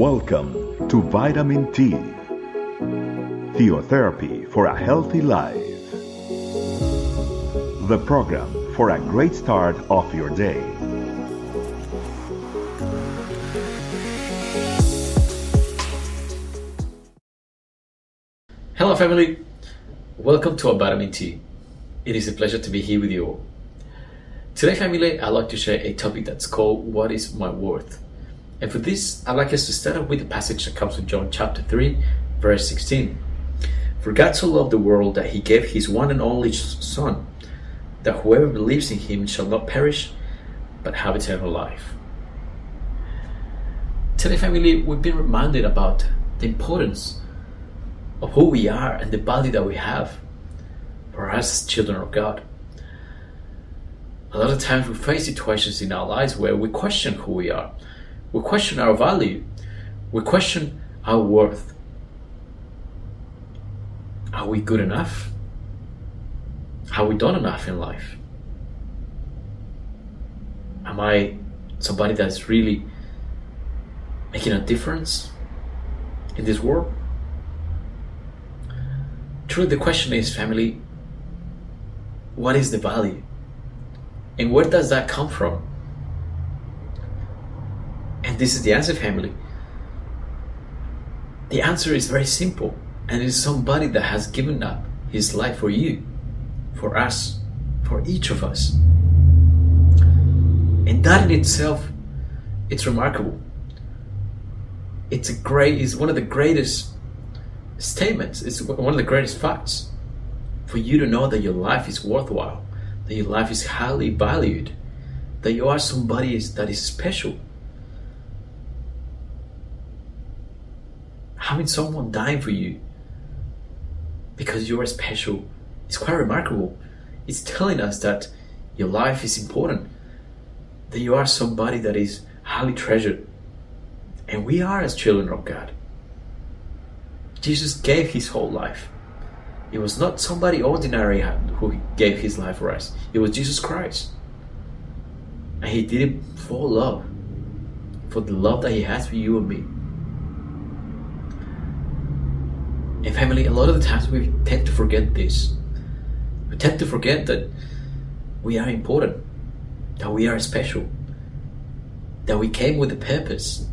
Welcome to Vitamin T, Theotherapy for a Healthy Life. The program for a great start of your day. Hello, family. Welcome to Vitamin T. It is a pleasure to be here with you all. Today, family, I'd like to share a topic that's called What is My Worth? And for this, I'd like us to start off with a passage that comes from John chapter 3, verse 16. For God so loved the world that he gave his one and only Son, that whoever believes in him shall not perish, but have eternal life. Today, family, we've been reminded about the importance of who we are and the value that we have for us as children of God. A lot of times we face situations in our lives where we question who we are we question our value. We question our worth. Are we good enough? Have we done enough in life? Am I somebody that's really making a difference in this world? Truly, the question is, family, what is the value? And where does that come from? And this is the answer, family. The answer is very simple, and it is somebody that has given up his life for you, for us, for each of us. And that in itself, it's remarkable. It's a great, it's one of the greatest statements. It's one of the greatest facts for you to know that your life is worthwhile, that your life is highly valued, that you are somebody that is special having someone dying for you because you are special is quite remarkable. It's telling us that your life is important, that you are somebody that is highly treasured. And we are as children of God. Jesus gave his whole life. It was not somebody ordinary who gave his life for us, it was Jesus Christ. And he did it for love, for the love that he has for you and me. And family, a lot of the times we tend to forget this. We tend to forget that we are important, that we are special, that we came with a purpose,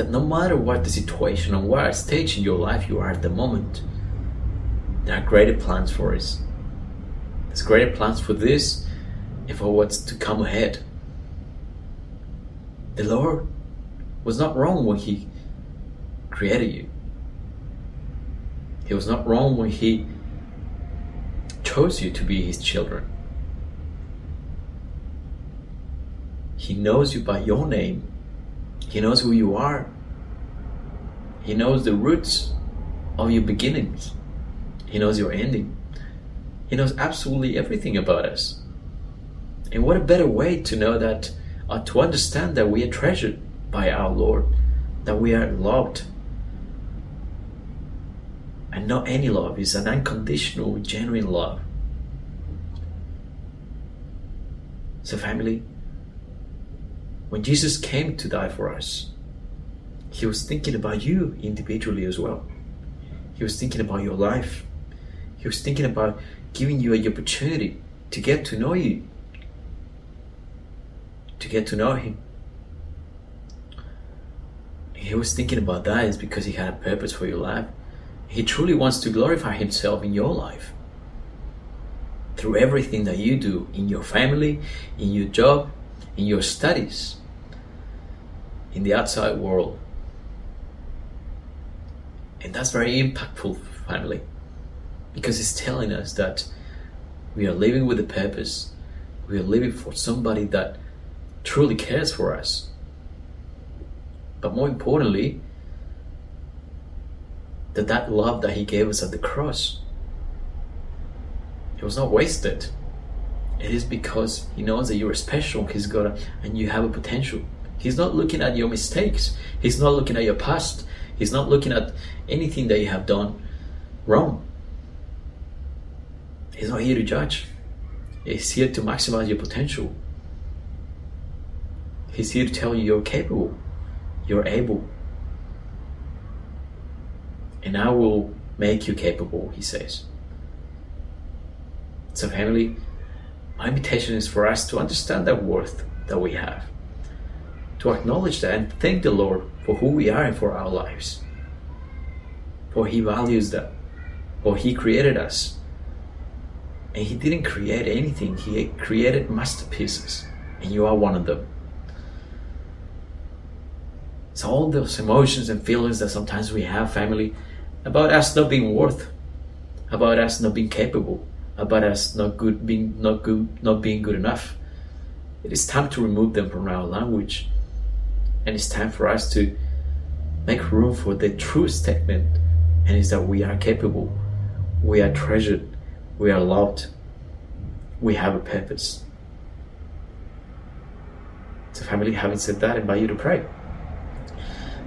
that no matter what the situation or what stage in your life you are at the moment, there are greater plans for us. There's greater plans for this and for what's to come ahead. The Lord was not wrong when He created you. He was not wrong when he chose you to be his children. He knows you by your name. He knows who you are. He knows the roots of your beginnings. He knows your ending. He knows absolutely everything about us. And what a better way to know that, uh, to understand that we are treasured by our Lord, that we are loved and not any love, it's an unconditional, genuine love. So, family, when Jesus came to die for us, he was thinking about you individually as well. He was thinking about your life. He was thinking about giving you an opportunity to get to know you, to get to know Him. He was thinking about that is because He had a purpose for your life. He truly wants to glorify Himself in your life through everything that you do in your family, in your job, in your studies, in the outside world. And that's very impactful, for family, because it's telling us that we are living with a purpose. We are living for somebody that truly cares for us. But more importantly, that that love that he gave us at the cross it was not wasted it is because he knows that you're special he's got a, and you have a potential he's not looking at your mistakes he's not looking at your past He's not looking at anything that you have done wrong. He's not here to judge. He's here to maximize your potential. He's here to tell you you're capable, you're able. And I will make you capable, he says. So, family, my invitation is for us to understand that worth that we have, to acknowledge that and thank the Lord for who we are and for our lives. For He values that, for He created us. And He didn't create anything, He created masterpieces, and you are one of them. So, all those emotions and feelings that sometimes we have, family, about us not being worth, about us not being capable, about us not good being not good not being good enough. It is time to remove them from our language. And it's time for us to make room for the true statement and it's that we are capable, we are treasured, we are loved, we have a purpose. So family, having said that, I invite you to pray.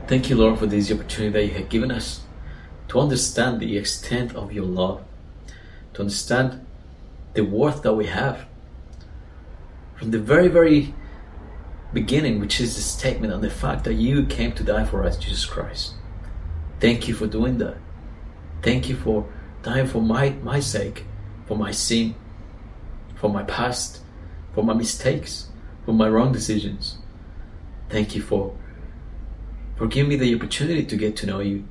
Thank you, Lord, for this opportunity that you have given us to understand the extent of your love, to understand the worth that we have. From the very, very beginning, which is the statement on the fact that you came to die for us, Jesus Christ. Thank you for doing that. Thank you for dying for my, my sake, for my sin, for my past, for my mistakes, for my wrong decisions. Thank you for, for giving me the opportunity to get to know you.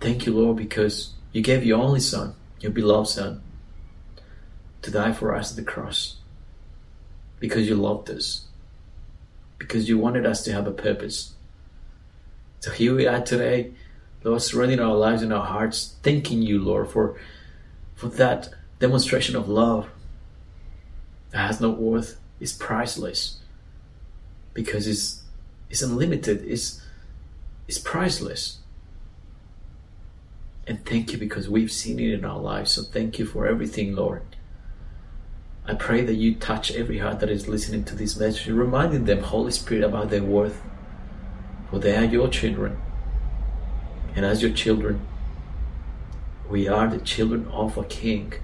Thank you, Lord, because you gave your only Son, your beloved Son, to die for us at the cross. Because you loved us. Because you wanted us to have a purpose. So here we are today, Lord, surrendering our lives and our hearts, thanking you, Lord, for, for that demonstration of love that has no worth, is priceless. Because it's, it's unlimited, it's, it's priceless. And thank you because we've seen it in our lives. So thank you for everything, Lord. I pray that you touch every heart that is listening to this message, reminding them, Holy Spirit, about their worth. For they are your children. And as your children, we are the children of a king,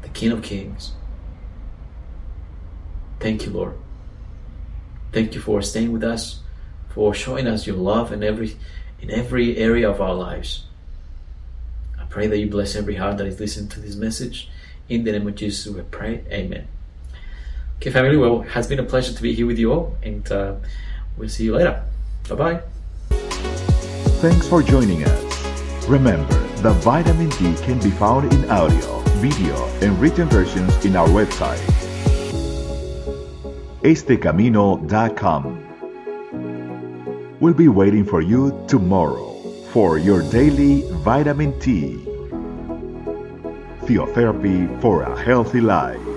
the King of Kings. Thank you, Lord. Thank you for staying with us, for showing us your love in every in every area of our lives I pray that you bless every heart that is listening to this message. In the name of Jesus, we pray. Amen. Okay, family, well, it has been a pleasure to be here with you all, and uh, we'll see you later. Bye bye. Thanks for joining us. Remember, the vitamin T can be found in audio, video, and written versions in our website, estecamino.com. We'll be waiting for you tomorrow for your daily vitamin T. Theotherapy for a healthy life.